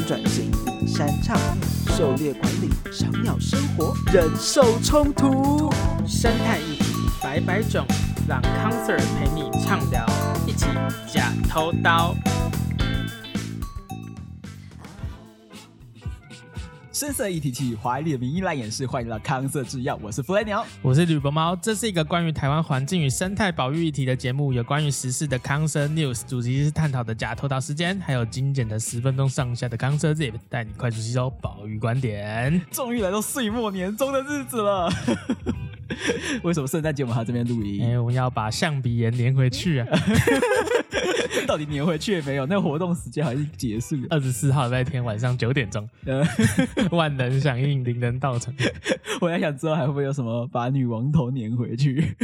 转型、山唱狩猎管理、小鸟生活、忍受冲突、生态议题百百种，让康 Sir 陪你畅聊，一起假偷刀。深色一体器，华丽的名医来演示，欢迎来到康 Sir 制药，我是弗雷鸟，我是吕伯猫，这是一个关于台湾环境与生态保育议题的节目，有关于时事的康 Sir News，主题是探讨的假偷盗时间，还有精简的十分钟上下的康 Sir Zip，带你快速吸收保育观点。终于来到岁末年终的日子了，为什么圣诞节我们还在这边录音？哎，我们要把象鼻炎连回去啊！到底粘回去也没有？那个活动时间还是结束了。二十四号那天晚上九点钟，万能响应，零人到场。我在想之后还会不会有什么把女王头粘回去？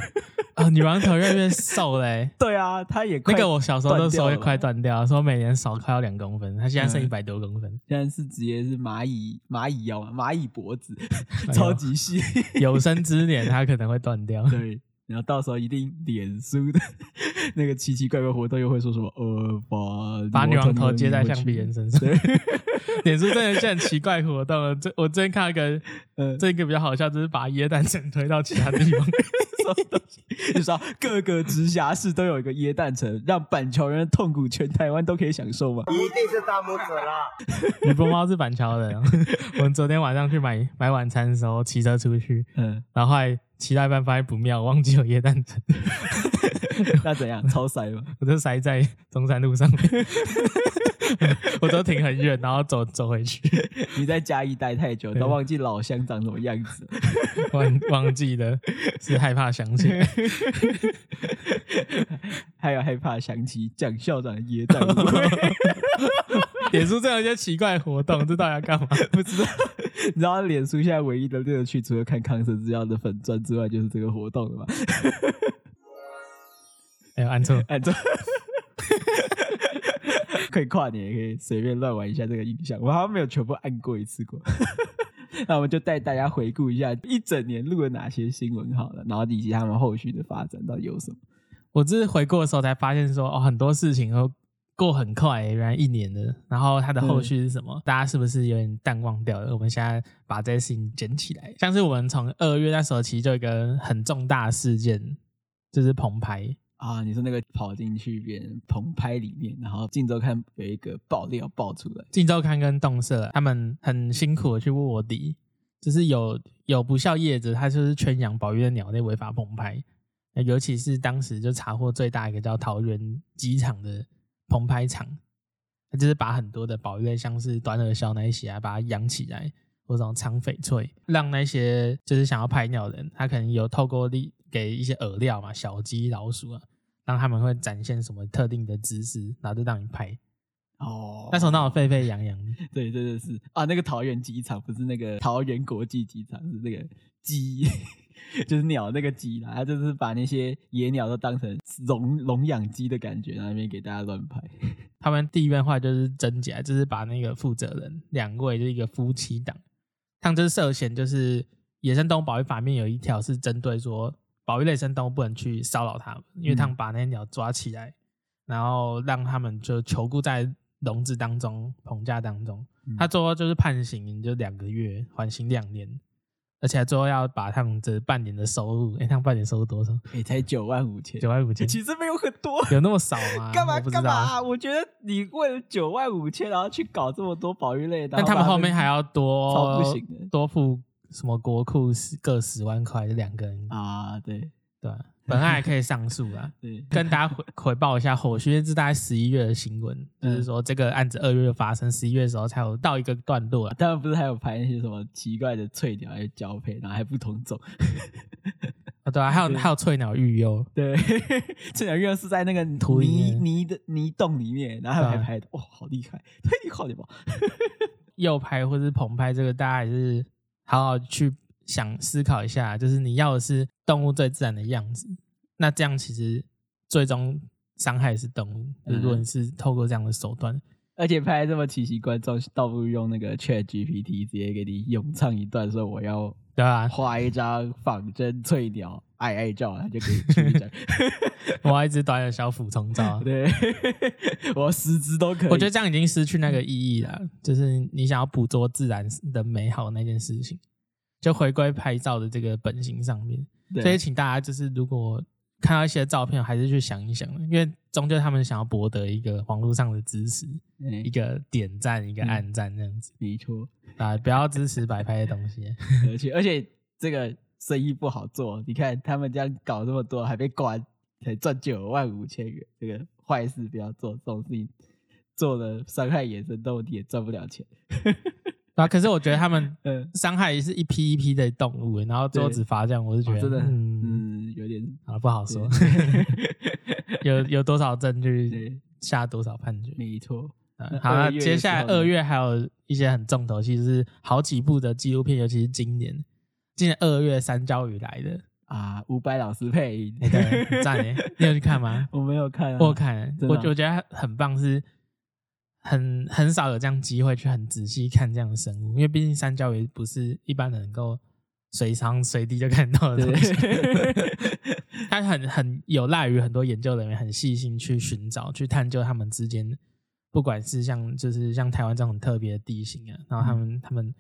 啊，女王头越来越瘦嘞、欸。对啊，她也快那个我小时候都说也快断掉，说每年少快要两公分，她现在剩一百多公分，现在是直接是蚂蚁蚂蚁腰蚂蚁脖子，超级细，有生之年她可能会断掉。对。然后到时候一定脸书的那个奇奇怪怪活动又会说什么呃把把女王头接在橡皮人身上，脸书真的是很奇怪活动。这我最近看到一个，呃，这个比较好笑，就是把椰蛋城推到其他地方，就说各个直辖市都有一个椰蛋城，让板桥人的痛苦全台湾都可以享受嘛。一定是大拇指啦！你波猫是板桥人，我们昨天晚上去买买晚餐的时候骑车出去，嗯，然后还。骑到一半发现不妙，忘记有椰蛋城，那怎样？超塞吗？我就塞在中山路上面，我都停很远，然后走走回去。你在嘉义待太久，都忘记老乡长什么样子，忘忘记了，是害怕想起来，还有害怕想起蒋校长的耶诞会。脸书这样一些奇怪活动，这到底要干嘛？不知道。你知道脸书现在唯一的乐趣，除了看康 Sir 资料的粉钻之外，就是这个活动了吗？哎，按错，按错。可以跨年，也可以随便乱玩一下这个印象。我好像没有全部按过一次过。那我们就带大家回顾一下一整年录了哪些新闻好了，然后以及他们后续的发展到底有什么。我只是回顾的时候才发现说，哦，很多事情都。过很快，原来一年了。然后它的后续是什么？嗯、大家是不是有点淡忘掉了？我们现在把这些事情捡起来。像是我们从二月那时候，其实就有一个很重大的事件，就是澎湃啊。你说那个跑进去别人澎湃里面，然后镜周刊有一个爆料爆出来，镜周刊跟动社他们很辛苦的去卧底，就是有有不孝业者，他就是圈养保育的鸟类违法澎湃。尤其是当时就查获最大一个叫桃园机场的。澎湃场，它就是把很多的保育类，像是短耳鸮那一些啊，把它养起来，或者长翡翠，让那些就是想要拍鸟的人，他可能有透过力给一些饵料嘛，小鸡、老鼠啊，让他们会展现什么特定的姿势，然后就让你拍。哦，那时候闹得沸沸扬扬。对，真的，是啊，那个桃园机场不是那个桃园国际机场，是那个鸡。就是鸟那个鸡啦，他就是把那些野鸟都当成笼笼养鸡的感觉，然后那边给大家乱拍。他们第一遍话就是真假，就是把那个负责人两位就是一个夫妻档，他们就是涉嫌就是野生动物保育法里面有一条是针对说保育类生动物不能去骚扰他们，因为他们把那些鸟抓起来，然后让他们就囚固在笼子当中、棚架当中。他最后就是判刑就两个月，缓刑两年。而且最后要把他们这半年的收入，哎、欸，他们半年收入多少？也、欸，才九万五千，九万五千，其实没有很多，有那么少吗？干嘛干嘛、啊？我觉得你为了九万五千，然后去搞这么多保育类的，但他们后面还要多，超不行的，多付什么国库十各十万块，就两个人啊，对对。本案还可以上诉啊，对，跟大家回回报一下后续，是大概十一月的新闻，就是说这个案子二月就发生，十一月的时候才有到一个段落啊。他们不是还有拍那些什么奇怪的翠鸟来交配，然后还不同种 啊？对啊，还有还有翠鸟育幼，对，翠鸟育幼 是在那个泥泥的泥洞里面，然后还拍的，哇，好厉害，太厉害了吧？右拍或是棚拍，这个大家还是好好去。想思考一下，就是你要的是动物最自然的样子，那这样其实最终伤害是动物。嗯、如果你是透过这样的手段，而且拍这么奇奇怪状，倒不如用那个 Chat GPT 直接给你咏唱一段，说我要对啊？画一张仿真翠鸟爱爱照，它就可以出一张。我要一只短的小俯冲照，对，我十只都可以。我觉得这样已经失去那个意义了，就是你想要捕捉自然的美好那件事情，就回归拍照的这个本性上面。所以，请大家就是如果看到一些照片，还是去想一想，因为终究他们想要博得一个网络上的支持，嗯、一个点赞，一个暗赞这样子。没错啊，不要支持摆拍的东西。而且，而且这个生意不好做。你看他们这样搞这么多，还被关，才赚九万五千元。这个坏事不要做，这种事情做了伤害野生动物也赚不了钱。啊！可是我觉得他们 伤害也是一批一批的动物，然后最后只罚这样，我是觉得、哦、真的嗯，嗯有点啊不好说。有有多少证据下多少判决？没错。好，了接下来二月还有一些很重头戏，就是好几部的纪录片，尤其是今年，今年二月三焦雨来的啊，伍佰老师配音，对，很赞诶，你有去看吗？我没有看、啊，我看，我我觉得很棒是。很很少有这样机会去很仔细看这样的生物，因为毕竟山椒鱼不是一般人能够随时随地就看到的东西。它很很有赖于很多研究人员很细心去寻找、去探究他们之间，不管是像就是像台湾这种很特别的地形啊，然后他们、嗯、他们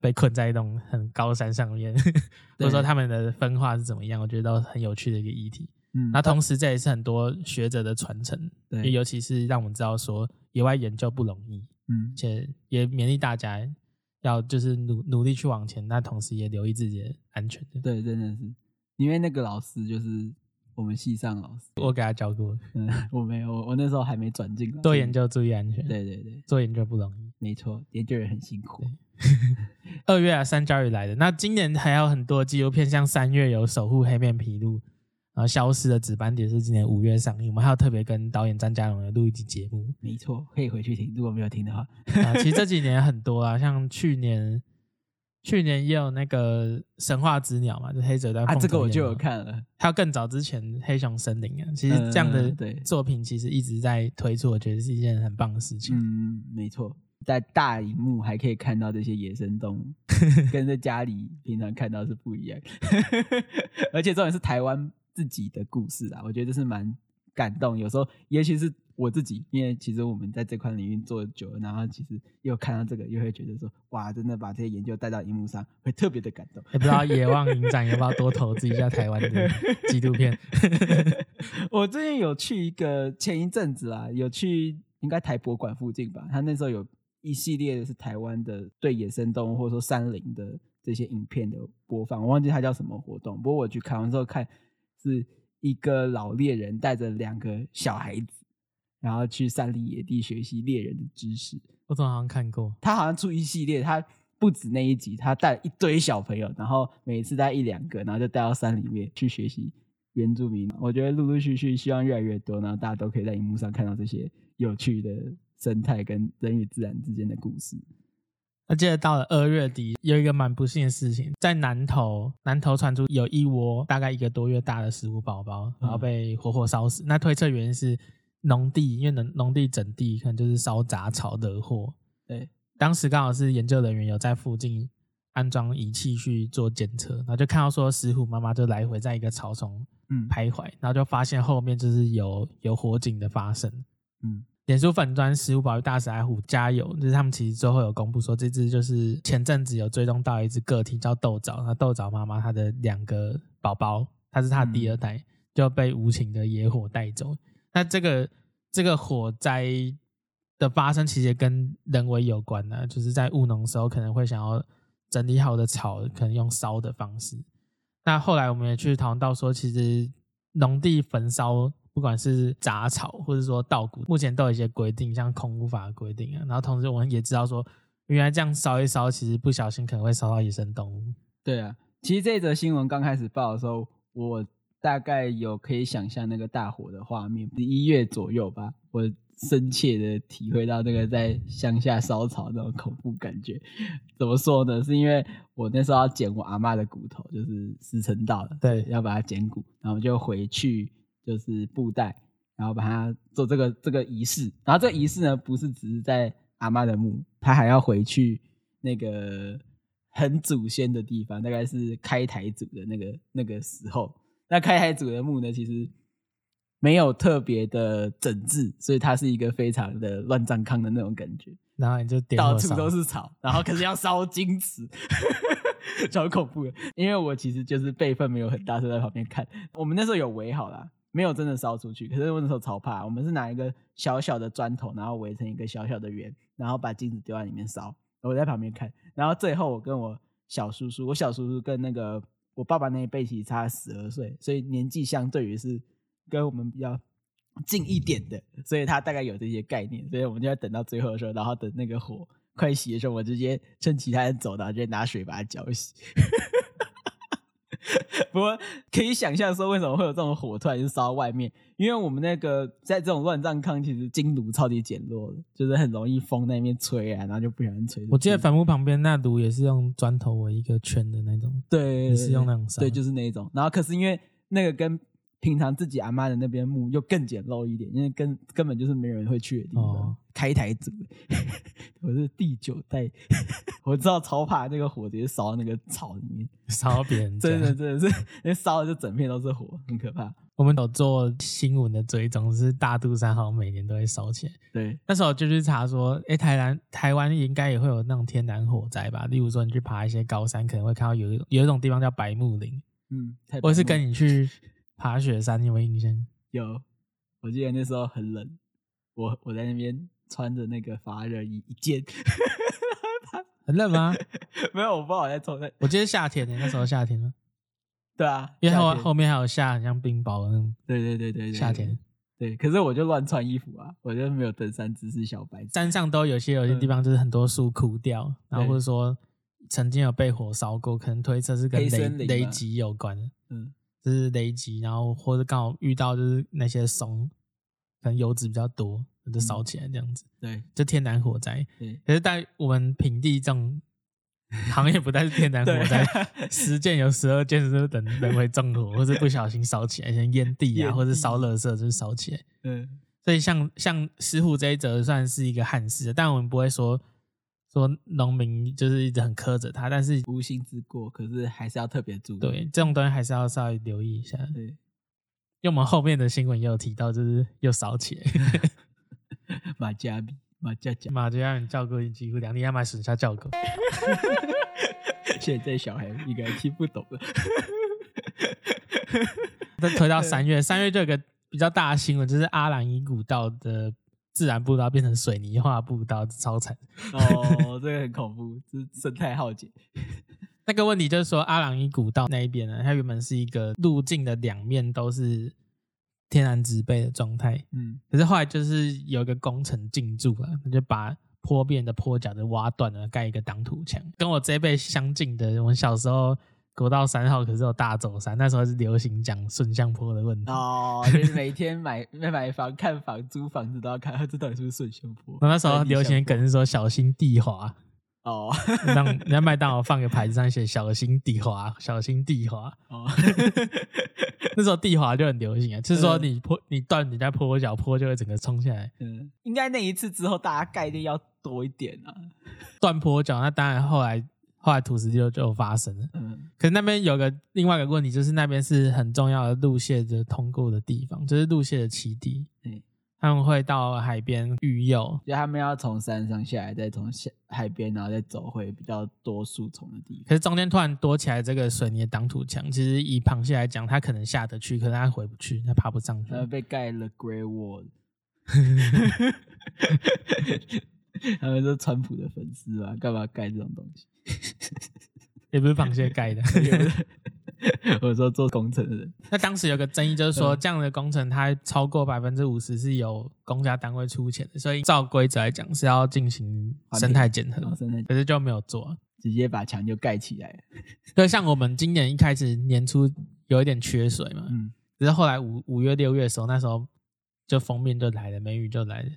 被困在一种很高山上面，对或者说他们的分化是怎么样，我觉得都很有趣的一个议题。嗯，那同时这也是很多学者的传承，对，尤其是让我们知道说。野外研究不容易，嗯，且也勉励大家要就是努努力去往前，但同时也留意自己的安全。对，真的是，因为那个老师就是我们系上老师，我给他教过。嗯，我没有，我那时候还没转进来。做研究注意安全。对对对，做研究不容易，没错，研究人很辛苦。二月啊，山椒鱼来的。那今年还有很多纪录片，像三月有守护黑面琵鹭。然后消失的紫斑蝶是今年五月上映，我们还有特别跟导演张家荣的录一集节目。没错，可以回去听，如果没有听的话。啊，其实这几年很多啊，像去年，去年也有那个神话之鸟嘛，就黑泽在。啊，这个我就有看了。还有更早之前黑熊森林啊，其实这样的作品其实一直在推出，我觉得是一件很棒的事情。嗯，没错，在大荧幕还可以看到这些野生动物，跟在家里平常看到是不一样。而且重点是台湾。自己的故事啊，我觉得这是蛮感动。有时候，尤其是我自己，因为其实我们在这块领域做久了，然后其实又看到这个，又会觉得说，哇，真的把这些研究带到荧幕上，会特别的感动。也不知道野望影展要不要多投资一下台湾的 纪录片。我最近有去一个，前一阵子啊，有去应该台博馆附近吧，他那时候有一系列的是台湾的对野生动物或者说山林的这些影片的播放，我忘记它叫什么活动，不过我去看完之后看。是一个老猎人带着两个小孩子，然后去山里野地学习猎人的知识。我怎么好像看过？他好像出一系列，他不止那一集，他带一堆小朋友，然后每次带一两个，然后就带到山里面去学习原住民。我觉得陆陆续续希望越来越多，然后大家都可以在荧幕上看到这些有趣的生态跟人与自然之间的故事。我记得到了二月底，有一个蛮不幸的事情，在南投，南投传出有一窝大概一个多月大的石虎宝宝，然后被活活烧死。嗯、那推测原因是农地，因为农农地整地可能就是烧杂草惹祸。对，当时刚好是研究人员有在附近安装仪器去做检测，然后就看到说石虎妈妈就来回在一个草丛嗯徘徊，然后就发现后面就是有有火警的发生。嗯。脸书粉专食物保育大使爱虎加油！就是他们其实最后有公布说，这只就是前阵子有追踪到一只个体叫豆枣，那豆枣妈妈她的两个宝宝，它是它的第二代，嗯、就被无情的野火带走。那这个这个火灾的发生，其实也跟人为有关呢，就是在务农的时候可能会想要整理好的草，可能用烧的方式。那后来我们也去讨论到说，其实农地焚烧。不管是杂草或者说稻谷，目前都有一些规定，像空污法的规定啊。然后同时我们也知道说，原来这样烧一烧，其实不小心可能会烧到野生动物。对啊，其实这则新闻刚开始报的时候，我大概有可以想象那个大火的画面，一月左右吧，我深切的体会到那个在乡下烧草那种恐怖感觉。怎么说呢？是因为我那时候要捡我阿嬷的骨头，就是时辰到了，对，要把它捡骨，然后就回去。就是布袋，然后把它做这个这个仪式，然后这个仪式呢，不是只是在阿妈的墓，他还要回去那个很祖先的地方，大概是开台祖的那个那个时候。那开台祖的墓呢，其实没有特别的整治，所以它是一个非常的乱葬岗的那种感觉。然后你就点到处都是草，然后可是要烧金纸，超恐怖的。因为我其实就是辈分没有很大，就在旁边看。我们那时候有围好啦，没有真的烧出去。可是我那时候超怕，我们是拿一个小小的砖头，然后围成一个小小的圆，然后把金子丢在里面烧。我在旁边看，然后最后我跟我小叔叔，我小叔叔跟那个我爸爸那一辈其实差十二岁，所以年纪相对于是跟我们比较。近一点的，所以他大概有这些概念，所以我们就要等到最后的时候，然后等那个火快熄的时候，我直接趁其他人走，然后直接拿水把它浇熄。不过可以想象说，为什么会有这种火突然就烧到外面？因为我们那个在这种乱葬坑，其实金炉超级简陋的，就是很容易风在那边吹啊，然后就不小心吹。我记得坟墓旁边那炉也是用砖头围一个圈的那种，对，也是用那种烧，对，就是那种。然后可是因为那个跟平常自己阿妈的那边墓又更简陋一点，因为根根本就是没人会去的地方。哦、开台祖，我是第九代，我知道超怕那个火直接烧到那个草里面，烧到别人。真的真的是，那 烧的就整片都是火，很可怕。我们有做新闻的追踪，是大肚山好像每年都会烧起来。对，那时候就去查说，哎、欸，台南台湾应该也会有那种天然火灾吧？例如说，你去爬一些高山，可能会看到有一有一种地方叫白木林。嗯，我是跟你去。爬雪山，你有没有印象？有，我记得那时候很冷，我我在那边穿着那个发热衣一件，很冷吗？没有，我不好在抽。我记得夏天呢，那时候夏天吗？对啊，因为后后面还有下很像冰雹的那种。对对对对，夏天。对，可是我就乱穿衣服啊，我就没有登山知识小白。山上都有些有些地方就是很多树枯掉，嗯、然后或者说曾经有被火烧过，可能推测是跟雷雷击有关的。嗯。就是雷击，然后或者刚好遇到就是那些松，可能油脂比较多，就烧起来这样子。嗯、对，就天然火灾。对，可是在我们平地这种 行业不但是天然火灾，十件有十二件是等 人为纵火，或是不小心烧起来，像烟蒂啊，或者烧垃圾就是烧起来。嗯，所以像像石虎这一则算是一个憾事，但我们不会说。说农民就是一直很苛责他，但是无心之过，可是还是要特别注意。对，这种东西还是要稍微留意一下。对，因为我们后面的新闻也有提到，就是又烧起来。马家米，马家家，马家米叫过一几乎两年要买损下叫狗。现在小孩应该听不懂了。再推到三月，三月就有个比较大的新闻，就是阿兰伊古道的。自然步道变成水泥化步道，超惨哦！这个很恐怖，这是生态浩劫。那个问题就是说，阿朗伊古道那一边呢，它原本是一个路径的两面都是天然植被的状态，嗯，可是后来就是有一个工程进驻了，就把坡边的坡脚都挖断了，盖一个挡土墙。跟我这一辈相近的，我们小时候。国道三号可是有大走山，那时候是流行讲顺向坡的问题哦，就是每天买买房、看房、租房子都要看，这到底是不是顺向坡？那时候流行的梗是说小心地滑哦，让人家麦当劳放个牌子上写小心地滑，小心地滑哦。那时候地滑就很流行啊，就是说你坡你断你家坡脚坡就会整个冲下来。嗯，应该那一次之后大家概念要多一点啊，断坡脚那当然后来。后来土石流就发生了，嗯，可是那边有个另外一个问题，就是那边是很重要的路线的通过的地方，就是路线的起地，嗯，他们会到海边育幼，就他们要从山上下来，再从下海边，然后再走回比较多树丛的地方。可是中间突然多起来这个水泥的挡土墙，其实以螃蟹来讲，它可能下得去，可是它回不去，它爬不上去，它被盖了 Great Wall。他们是川普的粉丝啊，干嘛盖这种东西？也不是螃蟹盖的，我说做工程的人。那当时有个争议，就是说这样的工程它超过百分之五十是由公家单位出钱的，所以照规则来讲是要进行生态检核，可是就没有做，直接把墙就盖起来。了。就像我们今年一开始年初有一点缺水嘛，嗯，只是后来五五月六月的时候，那时候就封面就来了，梅雨就来了。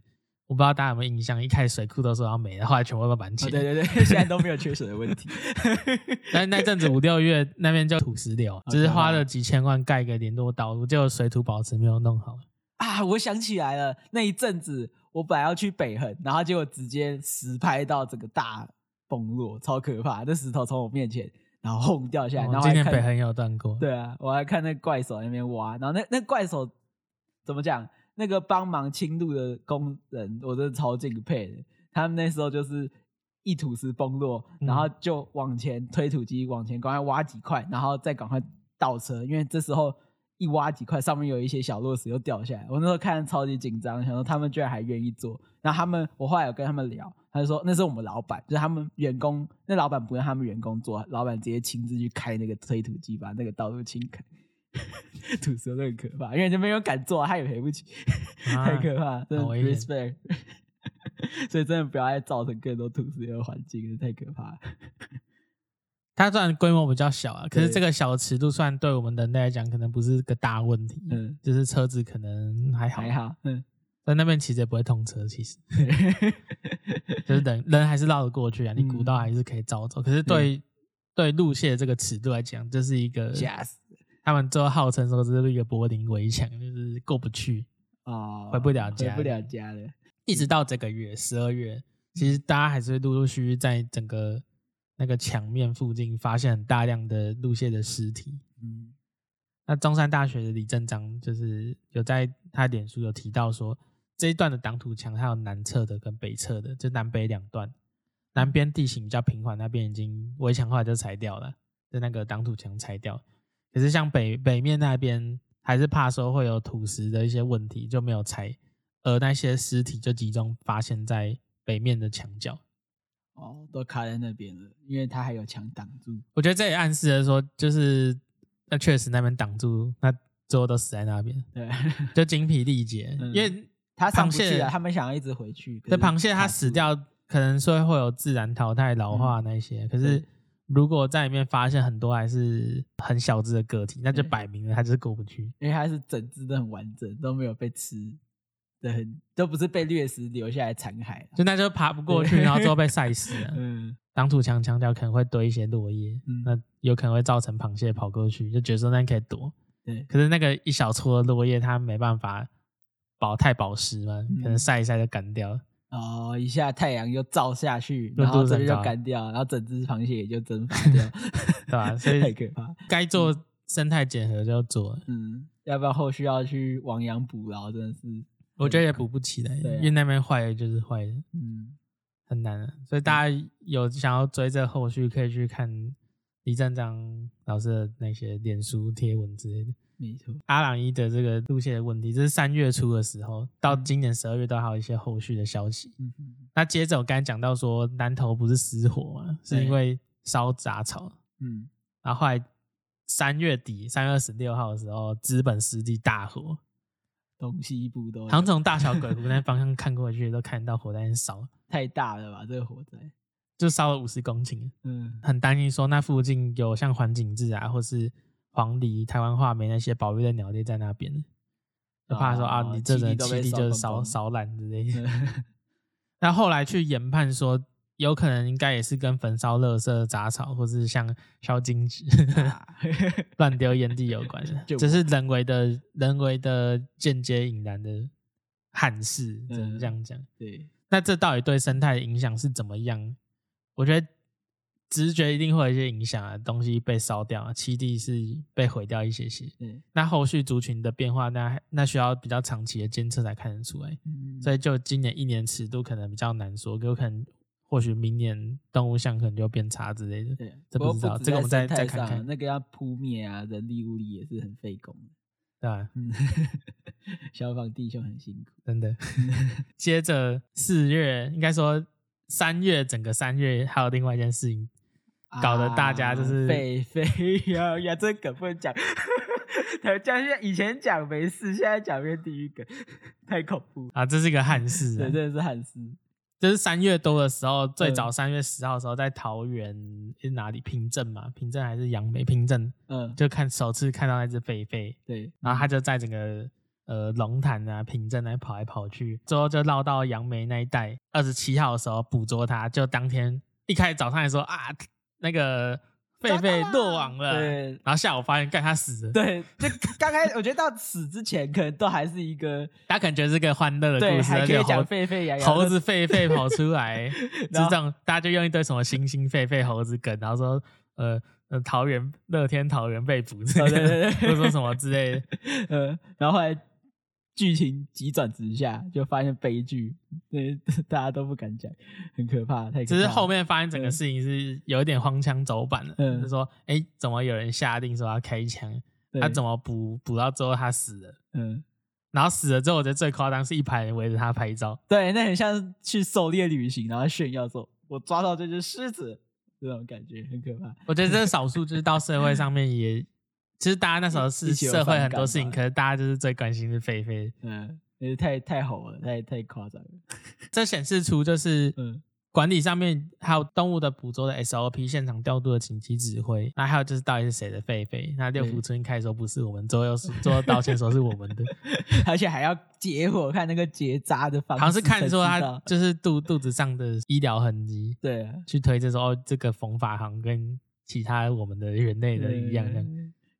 我不知道大家有没有印象，一开始水库都说要没了，后来全部都满起来。对对对，现在都没有缺水的问题。但是那阵子五六月那边叫土石流，只是花了几千万盖个联络道路，结果水土保持没有弄好。啊，我想起来了，那一阵子我本来要去北横，然后结果直接实拍到这个大崩落，超可怕！那石头从我面前，然后轰掉下来。然后今天北横有断过。对啊，我还看那怪手在那边挖，然后那那怪手。怎么讲？那个帮忙清路的工人，我真的超敬佩的。他们那时候就是一土石崩落，然后就往前推土机往前赶快挖几块，然后再赶快倒车，因为这时候。一挖几块，上面有一些小落石又掉下来。我那时候看超级紧张，想说他们居然还愿意做。然后他们，我后来有跟他们聊，他就说那是我们老板，就是他们员工。那老板不让他们员工做，老板直接亲自去开那个推土机，把那个道路清开。土石都很可怕，因为就没有敢做，他也赔不起，啊、太可怕，真的 respect。所以真的不要再造成更多土石的环境，太可怕了。它虽然规模比较小啊，可是这个小尺度，算对我们人类来讲，可能不是个大问题。嗯，就是车子可能还好，还好。嗯，在那边其实也不会通车，其实，就是人人还是绕得过去啊。你古道还是可以照走，可是对对路线这个尺度来讲，这是一个。他们最后号称说这是一个柏林围墙，就是过不去哦，回不了家，回不了家了。一直到这个月十二月，其实大家还是会陆陆续续在整个。那个墙面附近发现很大量的路线的尸体。嗯，那中山大学的李正章就是有在他脸书有提到说，这一段的挡土墙还有南侧的跟北侧的，就南北两段，南边地形比较平缓，那边已经围墙后来就拆掉了，就那个挡土墙拆掉。可是像北北面那边，还是怕说会有土石的一些问题，就没有拆，而那些尸体就集中发现在北面的墙角。哦，都卡在那边了，因为它还有墙挡住。我觉得这也暗示了说，就是那确实那边挡住，那最后都死在那边。对，就精疲力竭，嗯、因为他上不去了，他们想要一直回去。这螃蟹它死掉，可能说会有自然淘汰、老化那些。嗯、可是如果在里面发现很多还是很小只的个体，那就摆明了它就是过不去，因为它是整只都很完整，都没有被吃。对，都不是被掠食留下来残骸，就那就爬不过去，然后最后 被晒死了。嗯，挡土墙墙角可能会堆一些落叶，嗯，那有可能会造成螃蟹跑过去，就觉得说那可以躲。对，可是那个一小撮的落叶，它没办法保太保湿嘛，可能晒一晒就干掉。哦，一下太阳又照下去，然后这边就干掉，然后整只螃蟹也就蒸发掉，对吧？所以太可怕。该做生态检核就要做，嗯，要不要后续要去亡羊补牢？真的是。我觉得也补不起来，啊、因为那边坏的就是坏的，嗯，很难啊。所以大家有想要追这后续，可以去看李站长老师的那些脸书贴文之类的。没错，阿朗伊的这个路线的问题，这是三月初的时候，到今年十二月都还有一些后续的消息。嗯嗯。那接着我刚才讲到说，南投不是失火嘛，是因为烧杂草。嗯。然后后来三月底，三月二十六号的时候，资本湿地大火。东西部都，好像从大小鬼湖那方向看过去，都看到火在那烧，太大了吧？这个火灾就烧了五十公顷，嗯，很担心说那附近有像环颈雉啊，或是黄鹂、台湾画眉那些保育的鸟类在那边，就怕说啊，你这人基地就是烧烧烂之类的。那后来去研判说。有可能应该也是跟焚烧垃圾杂草，或是像烧金纸、乱丢烟蒂有关的，这是人为的、人为的间接引燃的憾事，只能这样讲。对，那这到底对生态的影响是怎么样？我觉得直觉一定会有一些影响啊，东西被烧掉，七地是被毁掉一些些。嗯，那后续族群的变化，那那需要比较长期的监测才看得出来。所以就今年一年尺度可能比较难说，有可能。或许明年动物相可能就变差之类的，对，这不知道，这个我们再再看看。那个要扑灭啊，人力物力也是很费工的，对吧？嗯，消防弟兄很辛苦，真的。接着四月，应该说三月，整个三月还有另外一件事情，搞得大家就是沸沸扬扬，这梗不能讲。讲现在以前讲没事，现在讲变地狱梗，太恐怖啊！这是一个憾事，对，真的是憾事。就是三月多的时候，最早三月十号的时候，在桃园是哪里？平镇嘛，平镇还是杨梅？平镇，嗯，就看首次看到那只狒狒，对，然后它就在整个呃龙潭啊、平镇那跑来跑去，最后就绕到杨梅那一带。二十七号的时候捕捉它，就当天一开始早上还说啊，那个。狒狒落网了，对，然后下午发现，干他死了。对，就刚开始，我觉得到死之前，可能都还是一个，大家可能觉得是个欢乐的故事，还可以讲狒狒呀，猴子狒狒跑出来，就这样，大家就用一堆什么猩猩狒狒猴子梗，然后说，呃呃，桃园乐天桃园被捕之类的，或者说什么之类的，呃，然后后来剧情急转直下，就发现悲剧，对，大家都不敢讲，很可怕，太可怕。只是后面发现整个事情是有一点荒腔走板了，嗯、就是说，哎、欸，怎么有人下定说要开枪？他怎么补补到之后他死了？嗯，然后死了之后，我觉得最夸张是一排人围着他拍照。对，那很像去狩猎旅行，然后炫耀说：“我抓到这只狮子。”这种感觉很可怕。我觉得这是少数，就是到社会上面也。其实大家那时候是社会很多事情，可是大家就是最关心是狒狒，嗯，也是太太好了，太太夸张了。这显示出就是，嗯，管理上面还有动物的捕捉的 SOP，现场调度的紧急指挥，那还有就是到底是谁的狒狒？那六福村开始说不是我们，最后又是最后道歉说是我们的，而且还要结伙看那个结扎的方式，好像是看说他就是肚肚子上的医疗痕迹，对啊，去推测说哦，这个缝法好像跟其他我们的人类的一样这样。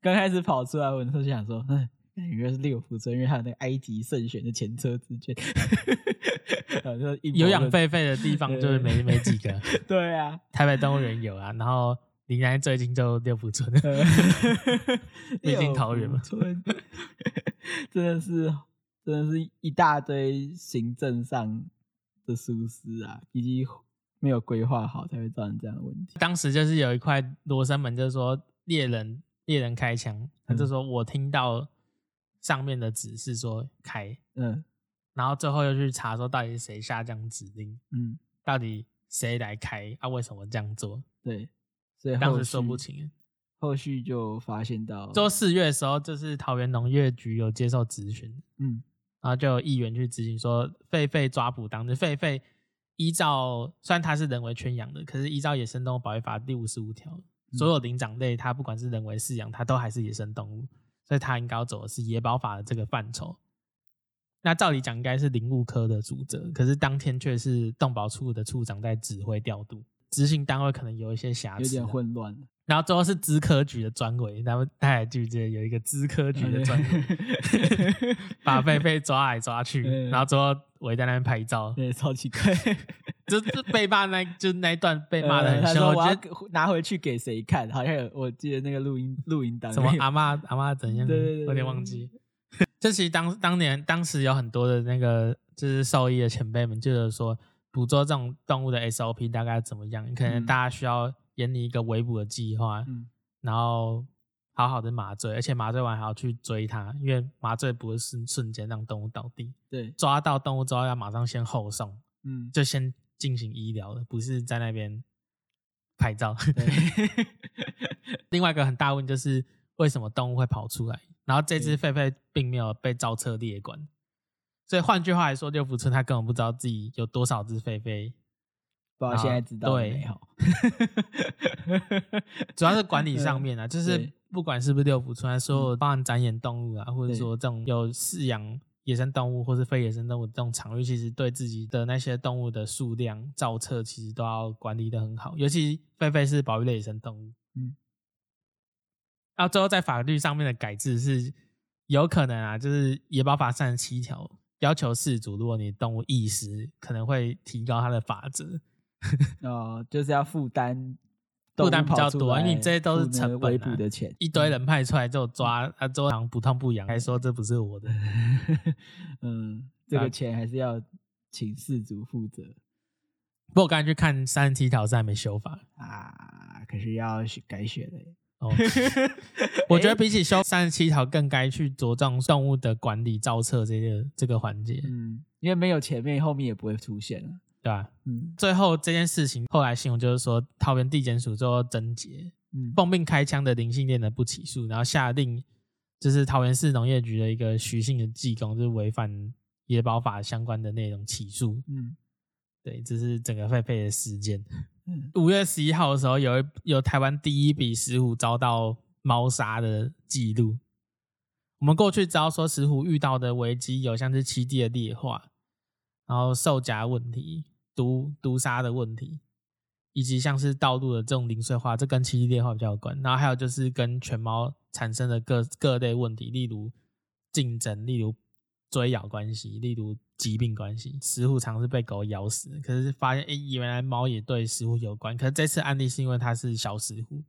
刚开始跑出来，我就想说，嗯，应该是六福村，因为还有那个埃及圣选的前车之鉴。有养狒狒的地方就是没没几个。对啊，台北动物园有啊，然后临来最近就六福村，毕竟桃园嘛。真的是，真的是一大堆行政上的疏失啊，以及没有规划好，才会造成这样的问题。当时就是有一块罗生门，就是说猎人。猎人开枪，他就说：“我听到上面的指示说开，嗯，然后最后又去查说到底是谁下这样指令，嗯，到底谁来开啊？为什么这样做？对，所以当时说不清。后续就发现到，周四月的时候，就是桃园农业局有接受质询，嗯，然后就有议员去质询说，狒狒抓捕当时，狒狒依照虽然它是人为圈养的，可是依照野生动物保育法第五十五条。”所有灵长类，它不管是人为饲养，它都还是野生动物，所以它应该要走的是野保法的这个范畴。那照理讲，应该是林务科的主责，可是当天却是动保处的处长在指挥调度，执行单位可能有一些瑕疵，有点混乱。然后最后是资科局的专委，他们大家记不记得有一个资科局的专委，把狒狒抓来抓去，然后最后围在那边拍照，对，超奇怪。就是被骂那，就那一段被骂的很凶。我觉得拿回去给谁看？好像有，我记得那个录音 录音档。什么阿妈阿妈怎样？对对对，有点忘记。这其实当当年当时有很多的那个就是兽医的前辈们，就是说捕捉这种动物的 SOP 大概怎么样？可能大家需要研拟一个围捕的计划，嗯、然后好好的麻醉，而且麻醉完还要去追它，因为麻醉不会瞬瞬间让动物倒地。对，抓到动物之后要马上先后送，嗯，就先。进行医疗的，不是在那边拍照。另外一个很大问题就是，为什么动物会跑出来？然后这只狒狒并没有被照册列管，所以换句话来说，六福村他根本不知道自己有多少只狒狒。不知道现在知道没有？对，主要是管理上面啊，就是不管是不是六福村，所有包含展演动物啊，或者说这种有饲养。野生动物或是非野生动物这种场域，其实对自己的那些动物的数量造册，其实都要管理得很好。尤其狒狒是保育类野生动物，嗯，然后最后在法律上面的改制是有可能啊，就是野保法三十七条要求饲主，如果你动物遗失，可能会提高它的法则。哦，就是要负担。负担比较多，因为你这些都是成本、啊、的钱，一堆人派出来就抓，嗯、啊，周常不痛不痒，还说这不是我的，嗯，这个钱还是要请事主负责。不过我刚才去看三十七条是还没修法啊，可是要改写的。哦，我觉得比起修三十七条，更该去着重动物的管理造册这个这个环节。嗯，因为没有前面，后面也不会出现了。对吧？嗯，最后这件事情后来新闻就是说，桃园地检署最后侦结，嗯，奉命开枪的林姓店的不起诉，然后下令就是桃园市农业局的一个徐姓的技工，就是违反野保法相关的内容起诉，嗯，对，这是整个狒狒的事件。嗯，五月十一号的时候，有一有台湾第一笔石虎遭到猫杀的记录。我们过去知道说石虎遇到的危机有像是栖地的劣化，然后兽夹问题。毒毒杀的问题，以及像是道路的这种零碎化，这跟栖地劣化比较有关。然后还有就是跟犬猫产生的各各类问题，例如竞争，例如追咬关系，例如疾病关系。食虎常是被狗咬死，可是发现哎，原来猫也对食虎有关。可是这次案例是因为它是小食虎，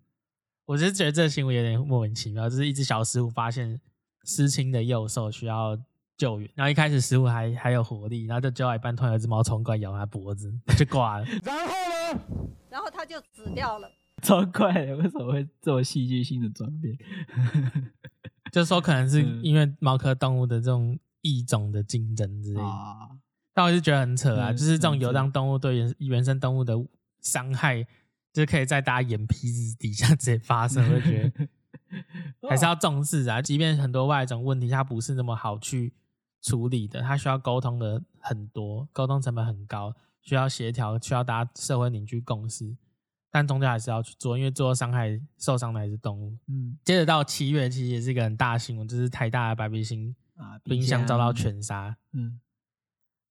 我就觉得这个行为有点莫名其妙，就是一只小食虎发现失亲的幼兽需要救援。然后一开始食物还还有活力，然后就救到一半，突然有只猫冲过来咬它脖子，就挂了。然后呢？然后它就死掉了。超怪的，为什么会这么戏剧性的转变？就是说，可能是因为猫科动物的这种异种的竞争之类的。啊、但我就觉得很扯啊，嗯、就是这种游荡动物对原原生动物的伤害，就是可以在大家眼皮子底下直接发生，我就觉得还是要重视啊。即便很多外种问题，它不是那么好去处理的，它需要沟通的很多，沟通成本很高，需要协调，需要大家社会凝聚共识。但终究还是要去做，因为做伤害受伤的还是动物。嗯，接着到七月，其实也是一个很大的新闻，就是台大的白鼻星啊，冰箱遭到拳杀。嗯，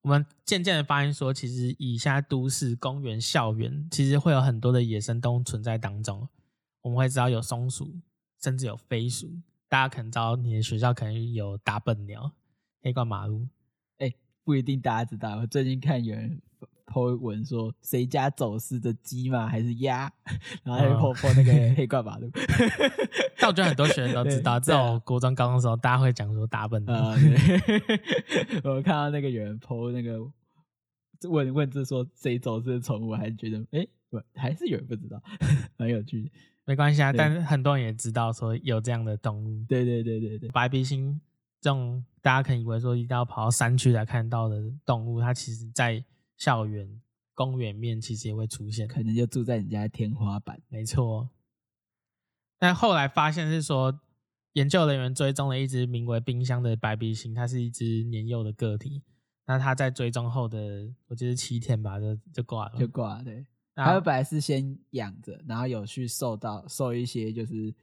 我们渐渐的发现说，其实以下都市、公园、校园，其实会有很多的野生动物存在当中。我们会知道有松鼠，甚至有飞鼠。大家可能知道，你的学校可能有大笨鸟、黑冠马路。哎、欸，不一定大家知道。我最近看有人。po 文说谁家走失的鸡吗？还是鸭？然后还有 po po 那个 黑冠马路。但我觉得很多学生都知道，在我国中、高中的时候，大家会讲说大笨鸟。我看到那个有人 po 那个问问这说谁走失的宠物，还是觉得哎、欸，不，还是有人不知道，很有趣的。没关系啊，但是很多人也知道说有这样的动物。对对对对对，白鼻心这种大家可能以为说一定要跑到山区才看到的动物，它其实在。校园、公园面其实也会出现，可能就住在你家的天花板。没错，但后来发现是说，研究人员追踪了一只名为冰箱的白鼻星，它是一只年幼的个体。那它在追踪后的，我记得七天吧，就就挂了，就挂了。对，它后本来是先养着，然后有去受到受一些就是。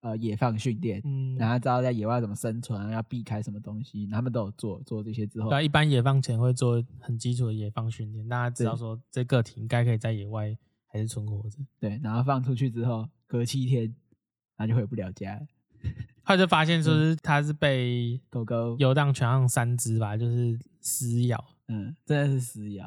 呃，野放训练，嗯，然后知道在野外怎么生存，要避开什么东西，他们都有做做这些之后。对，一般野放前会做很基础的野放训练，大家知道说这个体应该可以在野外还是存活着。对，然后放出去之后，隔七天，他就回不了家了。他就发现说是他是被狗狗游荡犬上三只吧，就是撕咬，嗯，真的是撕咬，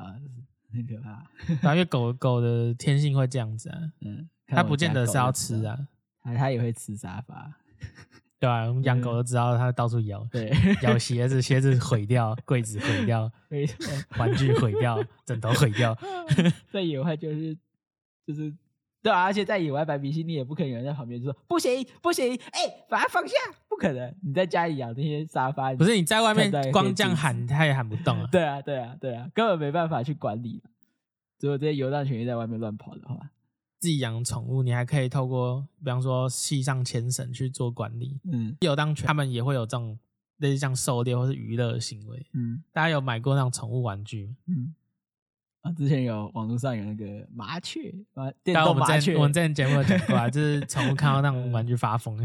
很可怕。因为 狗狗的天性会这样子啊，嗯，它不见得是要吃啊。它它也会吃沙发，对啊，我们养狗都知道，它到处咬，对，咬鞋子，鞋子毁掉，柜子毁掉，玩具毁掉，枕头毁掉。在野外就是就是，对啊，而且在野外白鼻心，你也不可能有人在旁边就说不行不行，哎、欸，把它放下，不可能。你在家里养那些沙发，不是你在外面光这样喊，它也喊不动啊。对啊对啊对啊，根本没办法去管理。如果这些游荡犬在外面乱跑的话。自己养宠物，你还可以透过，比方说系上牵绳去做管理。嗯，有当犬他们也会有这种类似像狩猎或是娱乐行为。嗯，大家有买过那种宠物玩具？嗯。啊，之前有网络上有那个麻雀，啊，电动麻雀。我们之前节目有讲过啊，就是 宠物看到那种玩具发疯。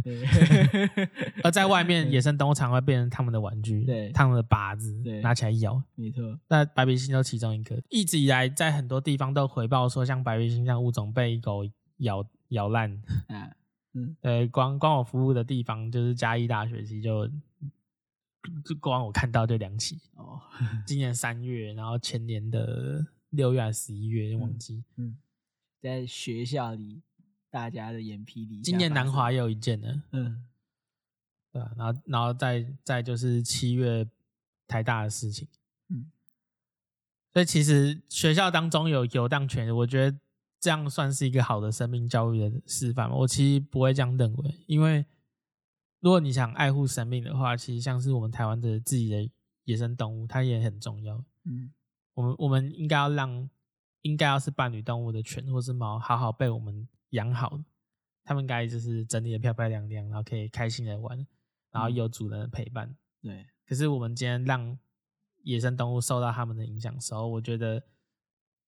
而在外面，野生动物常会变成他们的玩具，对，他们的靶子，对，拿起来咬。没错。那白鼻心就其中一个。一直以来，在很多地方都回报说，像白鼻心这样物种被狗咬咬烂。啊，嗯，对，光光我服务的地方就是嘉义大学，其实就就光我看到就两起。哦。今年三月，然后前年的。六月还是十一月，忘记嗯。嗯，在学校里，大家的眼皮里。今年南华也有一件呢。嗯，对啊，然后，然后再再就是七月台大的事情。嗯，所以其实学校当中有游荡权，我觉得这样算是一个好的生命教育的示范。我其实不会这样认为，因为如果你想爱护生命的话，其实像是我们台湾的自己的野生动物，它也很重要。嗯。我们我们应该要让，应该要是伴侣动物的犬或是猫，好好被我们养好，他们应该就是整理的漂漂亮亮，然后可以开心的玩，然后有主人的陪伴。嗯、对。可是我们今天让野生动物受到他们的影响时候，我觉得，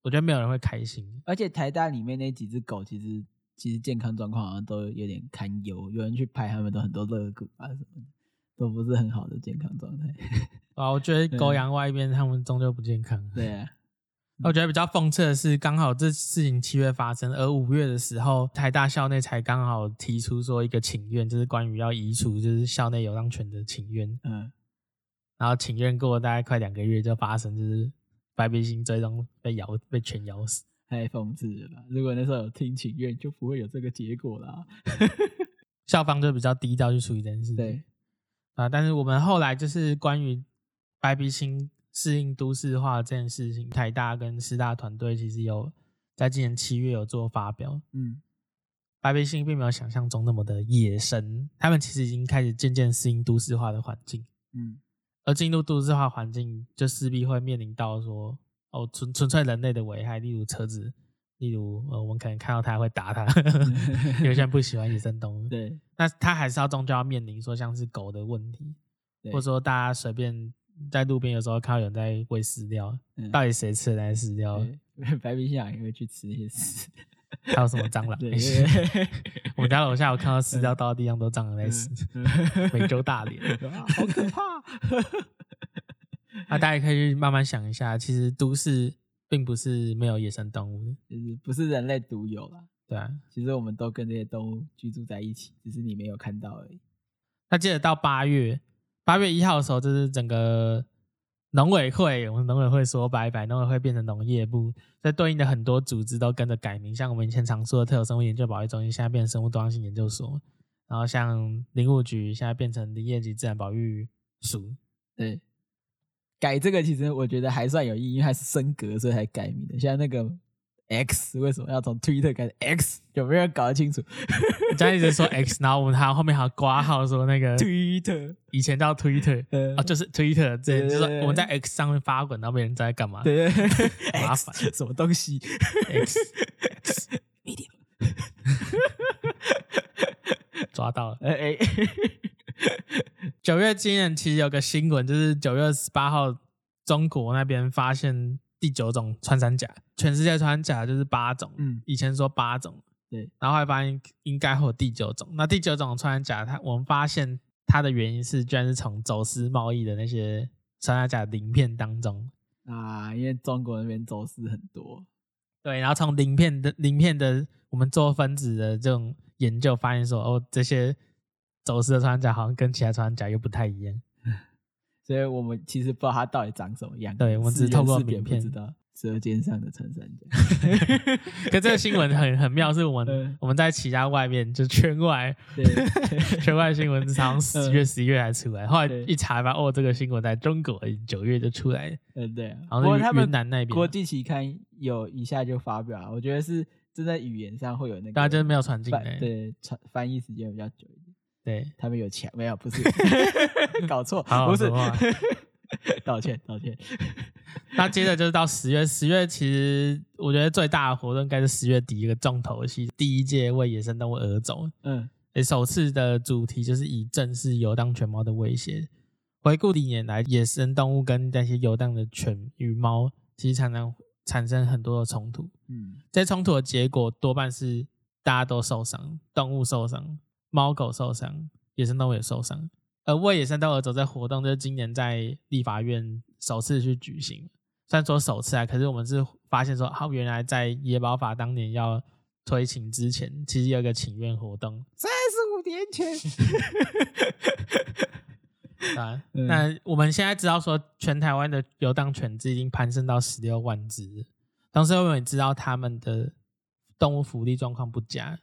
我觉得没有人会开心。而且台大里面那几只狗，其实其实健康状况好像都有点堪忧，有人去拍他们都很多肋骨啊什么的，都不是很好的健康状态。啊，我觉得狗养外边，他们终究不健康。对啊，我觉得比较讽刺的是，刚好这事情七月发生，而五月的时候，台大校内才刚好提出说一个请愿，就是关于要移除就是校内游荡犬的请愿。嗯，然后请愿过了大概快两个月，就发生就是白鼻心最终被咬被犬咬死，太讽刺了吧？如果那时候有听请愿，就不会有这个结果啦。校方就比较低调去处理这件事情。对啊，但是我们后来就是关于。白鼻心适应都市化这件事情，台大跟师大团队其实有在今年七月有做发表。嗯，白鼻心并没有想象中那么的野生，他们其实已经开始渐渐适应都市化的环境。嗯，而进入都市化环境，就势必会面临到说，哦，纯纯粹人类的危害，例如车子。例如，呃，我们可能看到他会打他，有些人不喜欢野生动物。对，那他还是要终究要面临说像是狗的问题，或者说大家随便在路边有时候看到有人在喂饲料，嗯、到底谁吃的那些饲料？白鼻象也会去吃那些屎，还有什么蟑螂？对，我们家楼下我看到饲料倒的地上都蟑螂在死，美洲大蠊，好可怕。那大家可以去慢慢想一下，其实都市。并不是没有野生动物，就是不是人类独有啦。对啊，其实我们都跟这些动物居住在一起，只是你没有看到而已。那接着到八月，八月一号的时候，就是整个农委会，我们农委会说拜拜，农委会变成农业部，这对应的很多组织都跟着改名，像我们以前常说的特有生物研究保育中心，现在变成生物多样性研究所，然后像林务局现在变成林业及自然保育署，对。改这个其实我觉得还算有意义，因为它是升格，所以才改名的。像那个 X 为什么要从 Twitter 改成 X？有没有人搞得清楚？人家一直说 X，然后我们还后面还挂号说那个 Twitter，以前叫 Twitter，啊，就是 Twitter，这就是我们在 X 上面发滚，然后别人在干嘛。对，麻烦，什么东西？X X Media，抓到了，哎哎。九月今年其实有个新闻，就是九月十八号，中国那边发现第九种穿山甲，全世界穿山甲就是八种，嗯，以前说八种，对，然后还发现应该会有第九种。那第九种穿山甲，它我们发现它的原因是，居然是从走私贸易的那些穿山甲鳞片当中啊，因为中国那边走私很多，对，然后从鳞片的鳞片的我们做分子的这种研究发现说，哦，这些。走私的穿山甲好像跟其他穿山甲又不太一样，所以我们其实不知道它到底长什么样。对，我们只是透过名片知道舌尖上的穿山甲。可这个新闻很很妙，是我们对我们在其他外面就圈外，对圈外新闻常十月十一月才出来，后来一查吧哦，这个新闻在中国九月就出来了。嗯，对。然后云南那边国际期刊有一下就发表了，我觉得是真在语言上会有那个，大家就是没有传进来，对，传翻译时间比较久一点。对他们有钱没有？不是，搞错，不是，道歉道歉。那接着就是到十月，十月其实我觉得最大的活动应该是十月底一个重头戏，第一届为野生动物而走。嗯，首次的主题就是以正视游荡犬猫的威胁。回顾历年来，野生动物跟那些游荡的犬与猫，其实常常产生很多的冲突。嗯，这些冲突的结果多半是大家都受伤，动物受伤。猫狗受伤，野生动物也受伤。而为野生动物而走这活动，就是今年在立法院首次去举行。虽然说首次啊，可是我们是发现说，好，原来在野保法当年要推行之前，其实有一个请愿活动。三十五年前。啊，那我们现在知道说，全台湾的游荡犬只已经攀升到十六万只。当时我们也知道他们的动物福利状况不佳。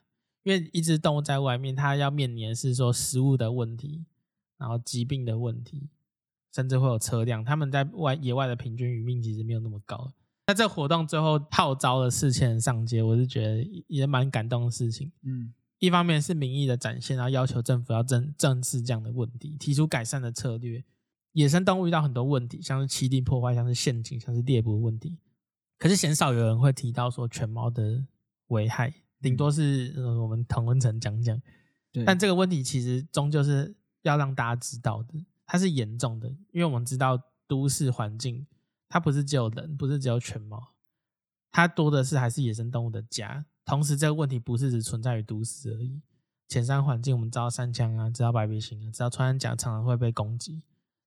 因为一只动物在外面，它要面临的是说食物的问题，然后疾病的问题，甚至会有车辆。他们在外野外的平均余命其实没有那么高。那这活动最后号召了四千人上街，我是觉得也蛮感动的事情。嗯，一方面是民意的展现，然后要求政府要正正视这样的问题，提出改善的策略。野生动物遇到很多问题，像是栖地破坏，像是陷阱，像是猎捕的问题，可是鲜少有人会提到说犬猫的危害。顶多是呃，我们同温层讲讲，对但这个问题其实终究是要让大家知道的，它是严重的，因为我们知道都市环境，它不是只有人，不是只有犬猫，它多的是还是野生动物的家。同时，这个问题不是只存在于都市而已，浅山环境我们知道山羌啊，知道白鼻型啊，知道穿山甲常常会被攻击，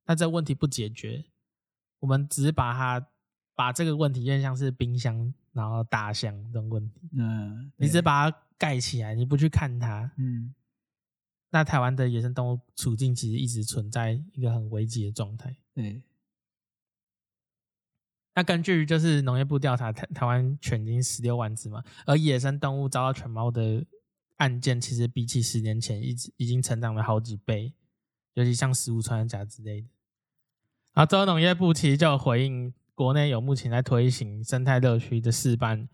那这个问题不解决，我们只是把它把这个问题，有点像是冰箱。然后大象这种问题，嗯，你只把它盖起来，你不去看它，嗯，那台湾的野生动物处境其实一直存在一个很危急的状态。对，那根据就是农业部调查，台台湾犬已经十六万只嘛，而野生动物遭到犬猫的案件，其实比起十年前，一直已经成长了好几倍，尤其像食物穿山甲之类的。然后州农业部其实就有回应，国内有目前在推行生态乐区的示范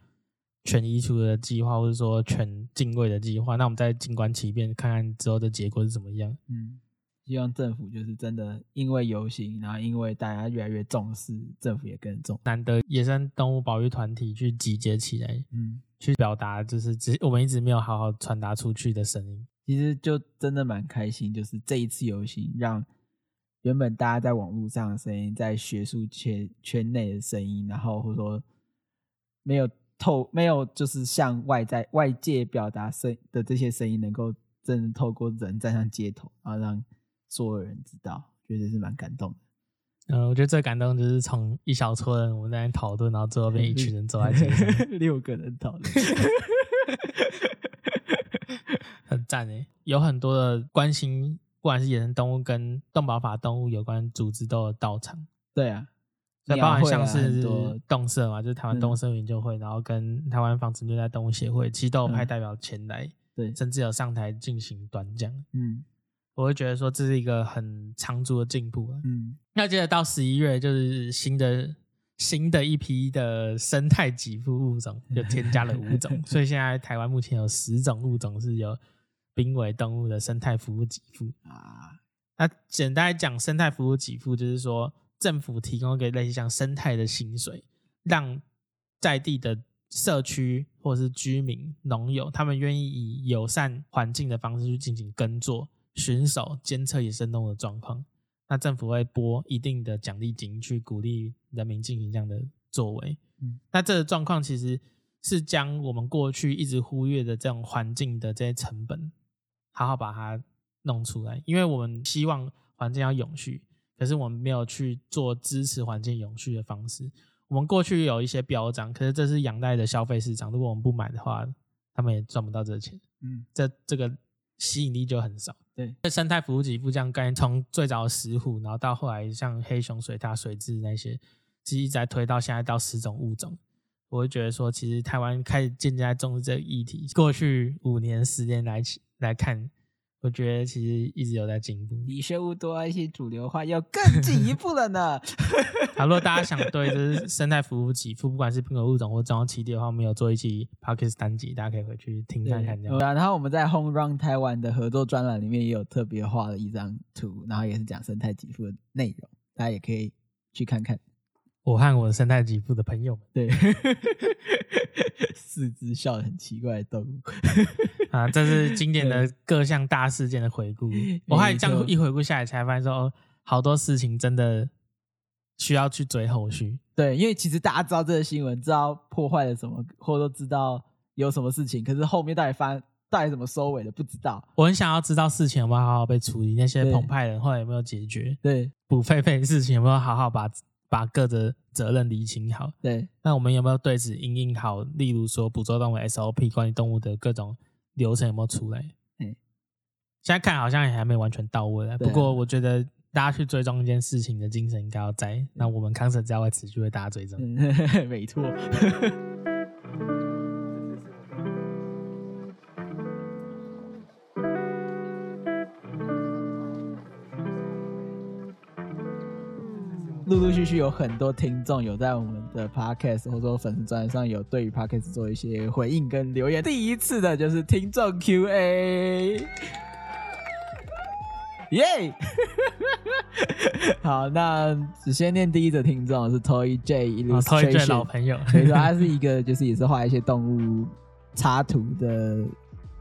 全移除的计划，或者说全进位的计划。那我们再静观其变，看看之后的结果是怎么样。嗯。希望政府就是真的，因为游行，然后因为大家越来越重视，政府也更重。难得野生动物保育团体去集结起来，嗯，去表达就是只我们一直没有好好传达出去的声音。其实就真的蛮开心，就是这一次游行，让原本大家在网络上的声音，在学术圈圈内的声音，然后或者说没有透，没有就是向外在外界表达声的这些声音，能够真的透过人站上街头，然后让。所有人知道，觉得是蛮感动的。嗯、呃，我觉得最感动就是从一小撮人我们在那讨论，然后最后变一群人走在街上，六个人讨论，很赞诶。有很多的关心，不管是野生动物跟动保法动物有关组织都有到场。对啊，那包含像是动社嘛，就是台湾动物社研究会，然后跟台湾防止虐待动物协会，其实都有派代表前来，对，甚至有上台进行短讲。嗯。我会觉得说，这是一个很长足的进步。嗯，那接着到十一月就是新的新的一批的生态给付物种就添加了五种，所以现在台湾目前有十种物种是有濒危动物的生态服务给付啊。那简单来讲，生态服务给付就是说政府提供一个类似像生态的薪水，让在地的社区或是居民农友，他们愿意以友善环境的方式去进行耕作。巡守监测野生动物的状况，那政府会拨一定的奖励金去鼓励人民进行这样的作为。嗯，那这个状况其实是将我们过去一直忽略的这种环境的这些成本，好好把它弄出来。因为我们希望环境要永续，可是我们没有去做支持环境永续的方式。我们过去有一些标章，可是这是养代的消费市场，如果我们不买的话，他们也赚不到这个钱。嗯，这这个吸引力就很少。对，生态服务给付这样概念，从最早的石虎，然后到后来像黑熊、水獭、水蛭那些，其实一直在推到现在到十种物种。我会觉得说，其实台湾开始渐渐在重视这个议题。过去五年、十年来来看。我觉得其实一直有在进步，离生物多一些主流化要更进一步了呢。好，如果大家想对就是生态服务给付，不管是濒危物种或中央栖地的话，我们有做一期 Podcast 单集，大家可以回去听看看。对，然后我们在 Home Run 台湾的合作专栏里面也有特别画了一张图，然后也是讲生态给付的内容，大家也可以去看看。我和我的生态给付的朋友们，对，四只笑得很奇怪的动物 啊，这是经典的各项大事件的回顾。我还这样一回顾下来，才发现说，哦，好多事情真的需要去追后续。对，因为其实大家知道这个新闻，知道破坏了什么，或者都知道有什么事情，可是后面到底发到底怎么收尾的，不知道。我很想要知道事情有没有好好被处理，那些澎湃人后来有没有解决？对，补狒狒的事情有没有好好把。把各的责任厘清好。对，那我们有没有对此应应好？例如说，捕捉动物 SOP，关于动物的各种流程有没有出来？嗯，现在看好像也还没完全到位。啊、不过，我觉得大家去追踪一件事情的精神应该要在。那我们康 Sir 将会持续为大家追踪。嗯、没错。续续有很多听众有在我们的 podcast 或者说粉丝专页上有对于 podcast 做一些回应跟留言。第一次的就是听众 Q&A，耶! 好，那只先念第一个听众是 Toy J Illustration，Toy J 老朋友，所以说他是一个就是也是画一些动物插图的。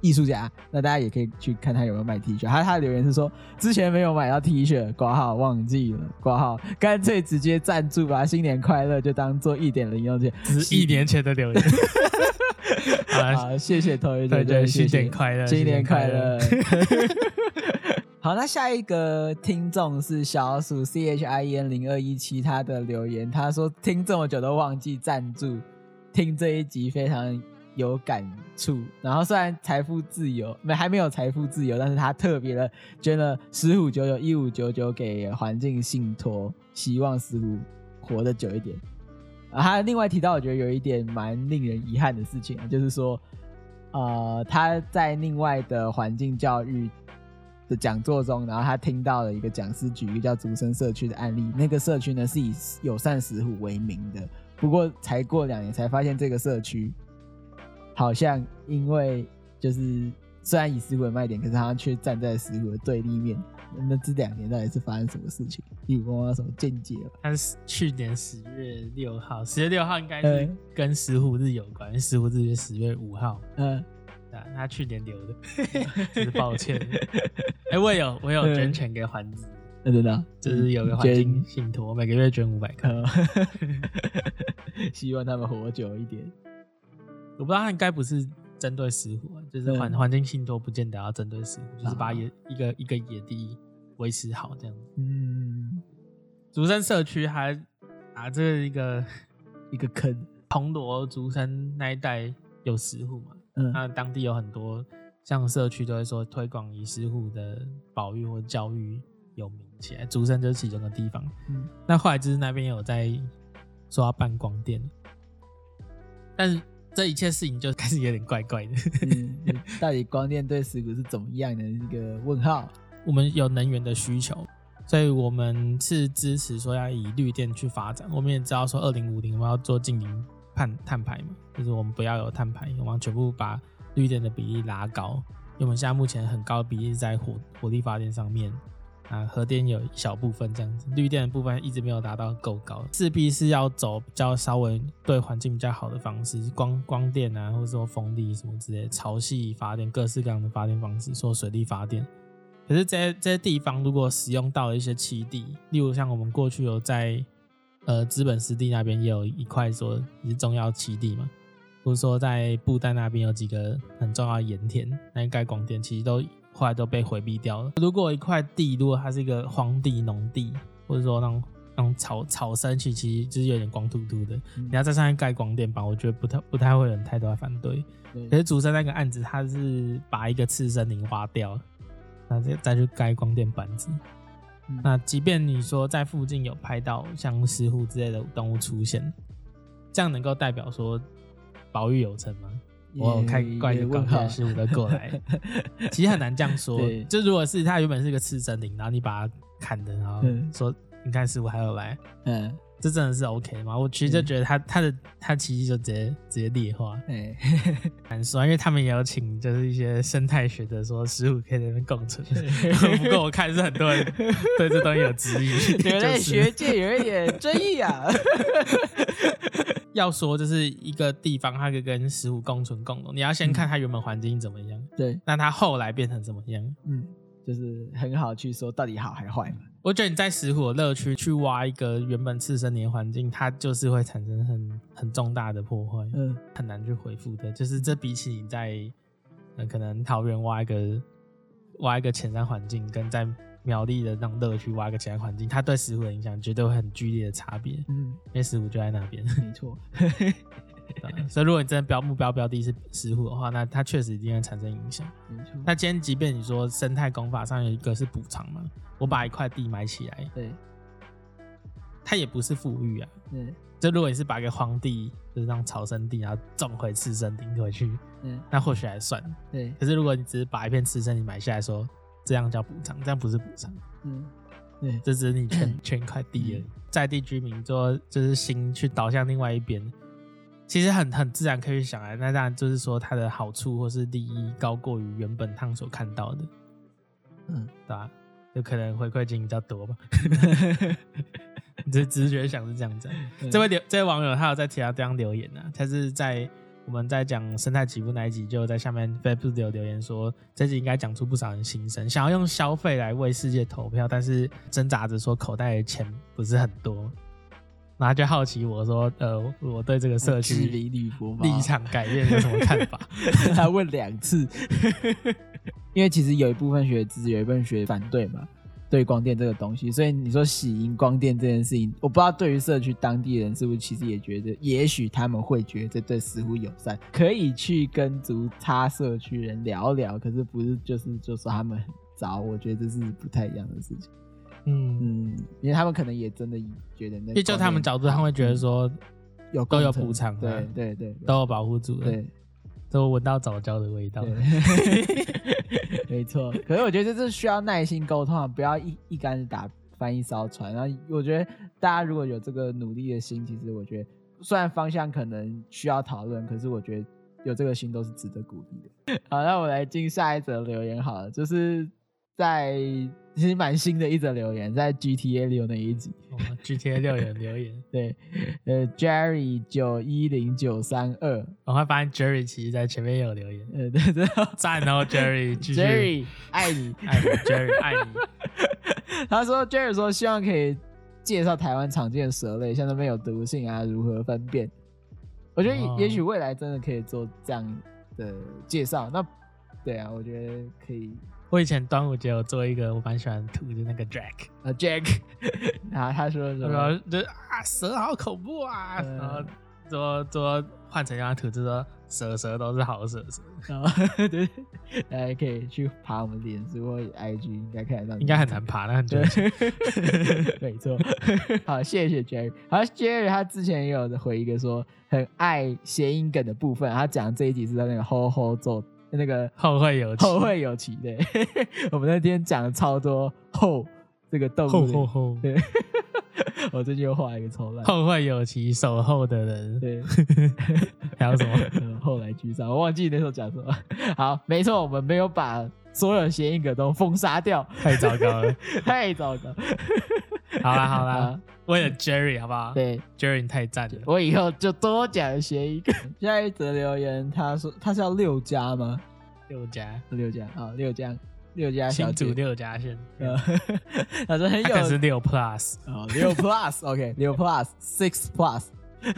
艺术家，那大家也可以去看他有没有卖 T 恤。他他的留言是说，之前没有买到 T 恤，挂号忘记了，挂号干脆直接赞助吧，新年快乐就当做一点零用钱，只是一年前的留言。好，好，谢谢同学，对对，新年快乐，新年快乐。好，那下一个听众是小鼠 C H I E N 零二一七，他的留言他说听这么久都忘记赞助，听这一集非常。有感触，然后虽然财富自由没还没有财富自由，但是他特别的捐了十五九九一五九九给环境信托，希望石虎活得久一点。啊，他另外提到，我觉得有一点蛮令人遗憾的事情，就是说，呃，他在另外的环境教育的讲座中，然后他听到了一个讲师举一个叫竹生社区的案例。那个社区呢是以友善石虎为名的，不过才过两年才发现这个社区好像因为就是虽然以石虎为卖点，可是他却站在石虎的对立面。那这两年到底是发生什么事情？你有没有什么见解？他是去年十月六号，十月六号应该是跟石虎日有关，石虎日是十月五号。嗯。他去年留的，真是抱歉。哎、欸，我有，我有捐钱给环子，真的，就是有个环境信托，每个月捐五百块，希望他们活久一点。我不知道他应该不是针对石虎，就是环环境信托不见得要针对石虎，就是把野一个一个野地维持好这样子。嗯，竹山社区还啊，这是一个 一个坑，铜锣竹山那一带有石虎嘛？嗯，那当地有很多像社区都会说推广以石虎的保育或教育有名起来，竹山就是其中的地方。嗯，那后来就是那边有在说要办光电，但是这一切事情就开始有点怪怪的。嗯，到底光电对石鼓是怎么样的一个问号？我们有能源的需求，所以我们是支持说要以绿电去发展。我们也知道说二零五零我们要做净零。碳碳排嘛，就是我们不要有碳排，我们全部把绿电的比例拉高。因为我们现在目前很高的比例在火火力发电上面，啊，核电有一小部分这样子，绿电的部分一直没有达到够高，势必是要走比较稍微对环境比较好的方式，光光电啊，或者说风力什么之类，潮汐发电，各式各样的发电方式，说水力发电。可是这些这些地方如果使用到了一些栖地，例如像我们过去有在。呃，资本湿地那边也有一块说是重要栖地嘛，或者说在布袋那边有几个很重要的盐田，那应该广电其实都后来都被回避掉了。如果一块地，如果它是一个荒地、农地，或者说那种那种草草生区，其实就是有点光秃秃的，嗯、你要在上面盖光电板，我觉得不太不太会有人太多的反对。对可是竹山那个案子，他是把一个次生林挖掉，那再再去盖光电板子。那即便你说在附近有拍到像石虎之类的动物出现，这样能够代表说保育有成吗？我开怪就刚好石虎的过来，其实很难这样说。就如果是他原本是一个次生林，然后你把他砍的，然后说你看师傅还有来，嗯。这真的是 OK 吗？我其实就觉得他他的他其实就直接直接劣化，哎，难说，因为他们也有请就是一些生态学者说十五可以在那边共存，不过我看是很多人 对这东西有质疑，觉得学界有一点争议啊。要说就是一个地方它可以跟石虎共存共荣，你要先看它原本环境怎么样，对，那它后来变成怎么样？嗯。就是很好去说到底好还坏嘛？我觉得你在石虎的乐区去挖一个原本次生年环境，它就是会产生很很重大的破坏，嗯，很难去恢复的。就是这比起你在呃可能桃园挖一个挖一个浅山环境，跟在苗栗的那种乐趣挖一个其他环境，它对石虎的影响绝对会很剧烈的差别。嗯，因为石虎就在那边，没错。所以，如果你真的标目标标的是石虎的话，那它确实一定会产生影响。没错。那今天，即便你说生态工法上有一个是补偿嘛，我把一块地买起来，对，它也不是富裕啊。对。就如果你是把一个荒地，就是让草生地，然后种回次生林回去，嗯，那或许还算。对。可是如果你只是把一片次生地买下来说，这样叫补偿，这样不是补偿。嗯。对。这只是你圈圈一块地而已，在地居民说就是心去倒向另外一边。其实很很自然可以想来，那当然就是说它的好处或是利益高过于原本他们所看到的，嗯，对吧？就可能回馈金比较多吧。你这直觉想是这样子。对这位留这位网友他有在其他地方留言呢、啊，他是在我们在讲生态起伏那一集，就在下面 Facebook 有留言说，这集应该讲出不少人心声，想要用消费来为世界投票，但是挣扎着说口袋的钱不是很多。然后就好奇我说，呃，我对这个社区立场改变有什么看法？他问两次，因为其实有一部分学支持，有一部分学反对嘛，对光电这个东西。所以你说喜迎光电这件事情，我不知道对于社区当地人是不是其实也觉得，也许他们会觉得这对似乎友善，可以去跟足他社区人聊聊。可是不是就是就说他们很糟，我觉得这是不太一样的事情。嗯嗯，因为他们可能也真的觉得那，因为就他们角度，他们会觉得说有都有补偿，对对对，都有保护住，对，都闻到早教的味道。没错，可是我觉得这是需要耐心沟通啊，不要一一竿子打翻一艘船。然后我觉得大家如果有这个努力的心，其实我觉得虽然方向可能需要讨论，可是我觉得有这个心都是值得鼓励的。好，那我来进下一则留言好了，就是在。其实蛮新的一则留言，在 GTA 六那一集。哦、GTA 六有留言，对，呃，Jerry 九一零九三二，我会发现 Jerry 其实在前面也有留言。呃，对对，赞哦，Jerry，Jerry 爱你，爱你，Jerry 爱你。他说，Jerry 说希望可以介绍台湾常见的蛇类，像那边有毒性啊，如何分辨？我觉得也许未来真的可以做这样的介绍。那对啊，我觉得可以。我以前端午节有做一个我蛮喜欢吐的那个 Jack 啊 Jack，然 后他说什么？就啊蛇好恐怖啊，嗯、然后说说换成一张图，就说蛇蛇都是好蛇蛇。然后对，大家可以去爬我们脸书或 IG，应该看得到。应该很难爬，那很久。没错。好，谢谢 Jerry。好，Jerry 他之前也有回一个说很爱谐音梗的部分，他讲这一集是在那个 Ho Ho 做。那个 后会有期，后会有期。对，我们那天讲了超多后这个动物。后后后。对，我最近又画了一个超烂。后会有期，守候的人。对。还有什么？后来居上，我忘记那时候讲什么。好，没错，我们没有把所有谐音梗都封杀掉，太糟糕了，太糟糕。好啦好啦，为了 Jerry 好不好？对，Jerry 你太赞了，我以后就多讲学一个。下一则留言，他说他是要六加吗？六加六加啊，六加六加小组六加线。他说很有，他是六 plus 哦，六 plus，OK，六 plus，six plus。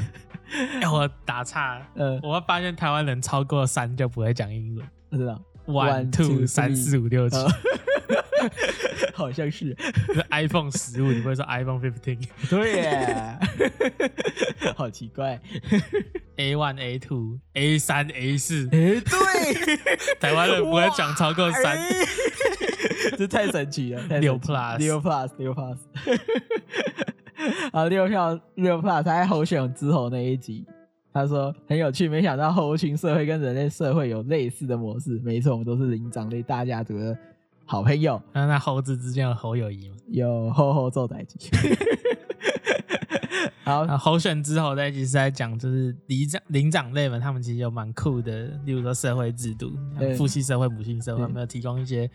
哎，我打岔，呃，我会发现台湾人超过三就不会讲英文，不知道，one two 三四五六七。好像是，是 iPhone 十五，你不会说 iPhone fifteen？对耶，好奇怪。A one A two A 三 A 四，哎，对，台湾人不会讲超过三，这太神奇了。六 plus 六 plus 六 plus，啊，六票六 plus，他在候选之后那一集，他说很有趣，没想到猴群社会跟人类社会有类似的模式。没错，我们都是灵长类大家族的。好朋友，那那猴子之间有猴友谊吗？有猴猴做在一起。好，猴选之后在一起是在讲，就是灵长灵长类们，他们其实有蛮酷的，例如说社会制度，父系社会、母系社会，有没有提供一些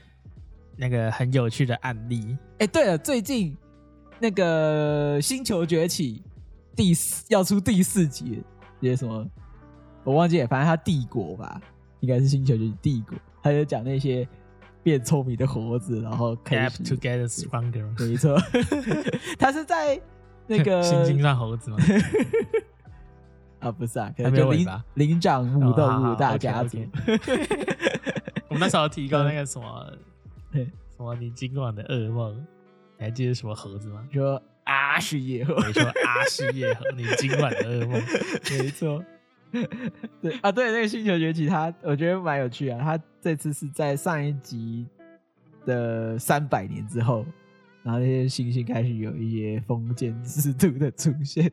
那个很有趣的案例？哎、欸，对了，最近那个《星球崛起》第四要出第四集，些什么我忘记了，反正它帝国吧，应该是《星球崛起》帝国，他就讲那些。变聪明的猴子，然后 have to get stronger。没错，他是在那个 猩猩上猴子吗？啊，不是啊，可能就灵灵长目动物大家族。我们那时候提过那个什么，什么你今晚的噩梦，你还记得什么猴子吗？说阿是夜猴，没错，阿是夜猴，你今晚的噩梦，没错。对啊，对那个星球崛起，它我觉得蛮有趣啊。它这次是在上一集的三百年之后，然后那些星星开始有一些封建制度的出现，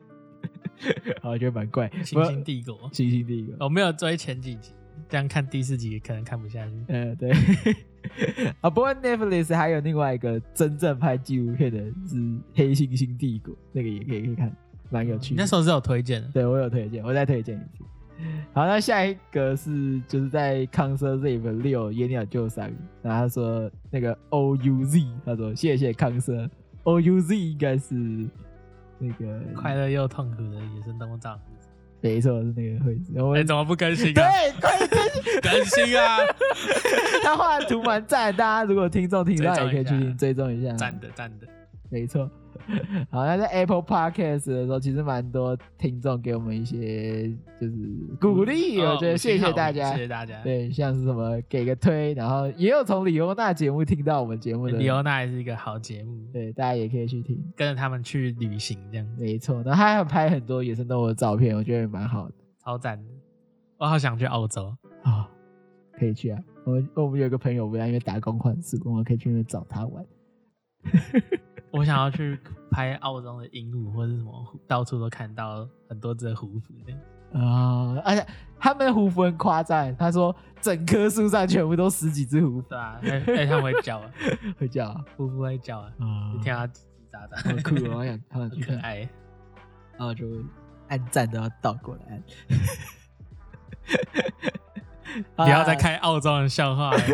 我觉得蛮怪。星星帝国，星星帝国，我没有追前几集，这样看第四集可能看不下去。嗯，对。啊，不过 Netflix 还有另外一个真正拍纪录片的是《黑猩猩帝国》，那个也可以可以看。蛮有趣的，那时候是有推荐的，对我有推荐，我再推荐一次。好，那下一个是就是在康 Sir Zip 六野鸟救伤，然后他说那个 O U Z，他说谢谢康 Sir，O U Z 应该是那个快乐又痛苦的野生动物帐，没错是那个会子。哎、欸，怎么不更新啊？对，快更新，更新啊！他画的图蛮赞，大家如果听众听到也可以去追踪一下，赞的赞的，没错。好，那在 Apple Podcast 的时候，其实蛮多听众给我们一些就是鼓励，我觉得谢谢大家，谢谢大家。对，像是什么给个推，然后也有从李欧娜节目听到我们节目的，李欧娜也是一个好节目，对，大家也可以去听，跟着他们去旅行这样。没错，然后他还有拍很多野生动物的照片，我觉得也蛮好的，超赞的。我好想去澳洲啊、哦，可以去啊。我们我们有一个朋友，不要因为打工换宿，我们可以去那边找他玩。我想要去拍澳洲的鹦鹉或者什么，到处都看到很多只虎符的。啊、呃！而且他们胡服很夸张，他说整棵树上全部都十几只胡服。对啊，哎、他们会叫啊，会叫啊，胡服会叫啊，啊，你听他叽叽喳喳，很酷，我想他们很可爱，然后就按赞都要倒过来按。不要再开澳洲的笑话了。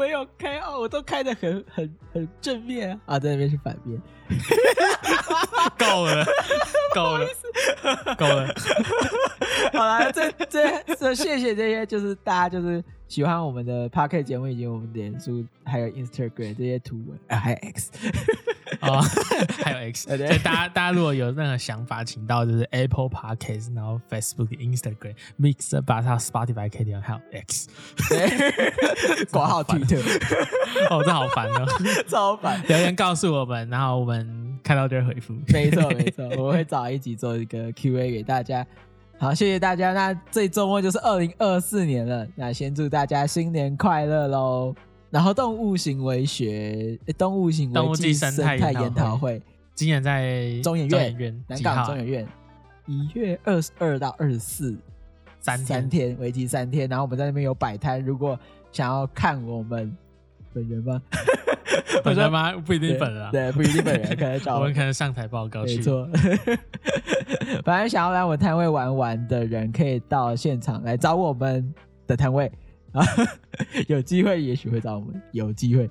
我没有开哦，我都开的很 很很正面啊，在那边是反面。够了，够了，够了。好了，这这这，谢谢这些，就是大家就是喜欢我们的 p a r k e t 节目，以及我们脸书还有 Instagram 这些图文啊，还有 X。哦，还有 X，所以大家大家如果有任何想法，请到就是 Apple Podcast，然后 Facebook、Instagram、Mixer、把它 Spotify、K D 还有 X，挂号 Twitter，哦，这好烦哦，超烦。留言告诉我们，然后我们看到就会回复。没错没错，我会找一集做一个 Q&A 给大家。好，谢谢大家。那这周末就是二零二四年了，那先祝大家新年快乐喽！然后动物行为学、动物行为暨生态研讨会，今年在中研院、南港中研院，一月二十二到二十四，三三天，为期三天。然后我们在那边有摆摊，如果想要看我们本人吗？本人吗？不一定本人，对，不一定本人，可能找 我们可能上台报告去。没错，反正想要来我们摊位玩玩的人，可以到现场来找我们的摊位。啊，有机会也许会找我们，有机会，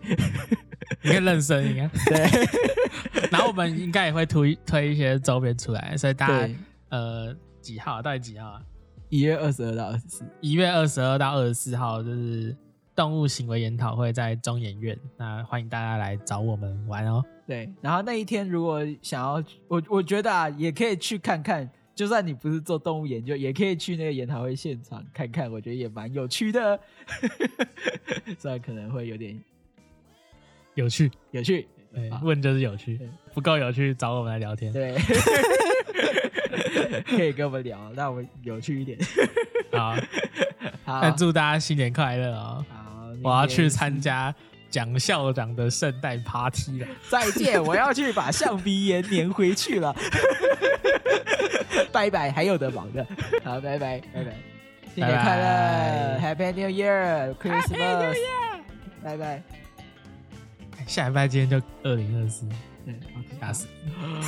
你看认生，应该，对，然后我们应该也会推推一些周边出来，所以大家呃几号？到底几号啊？一月二十二到二十四，一月二十二到二十四号就是动物行为研讨会在中研院，那欢迎大家来找我们玩哦。对，然后那一天如果想要，我我觉得啊，也可以去看看。就算你不是做动物研究，也可以去那个研讨会现场看看，我觉得也蛮有趣的。虽然可能会有点有趣，有趣，对，问就是有趣，不够有趣找我们来聊天。对，可以跟我们聊，让我们有趣一点。好，好，那祝大家新年快乐哦！好，我要去参加蒋校长的圣诞 party 了。再见，我要去把橡皮炎粘回去了。拜拜，还有的忙的。好，拜拜，拜拜，新年快乐，Happy New Year，Christmas，拜拜。下礼拜今天就二零二四，对，吓死！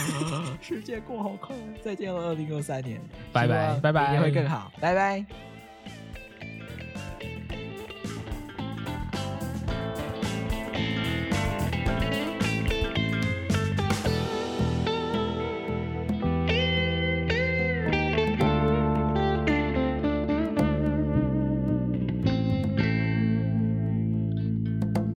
世界过好快，再见了，二零二三年，拜拜，拜拜，明年会更好，拜拜。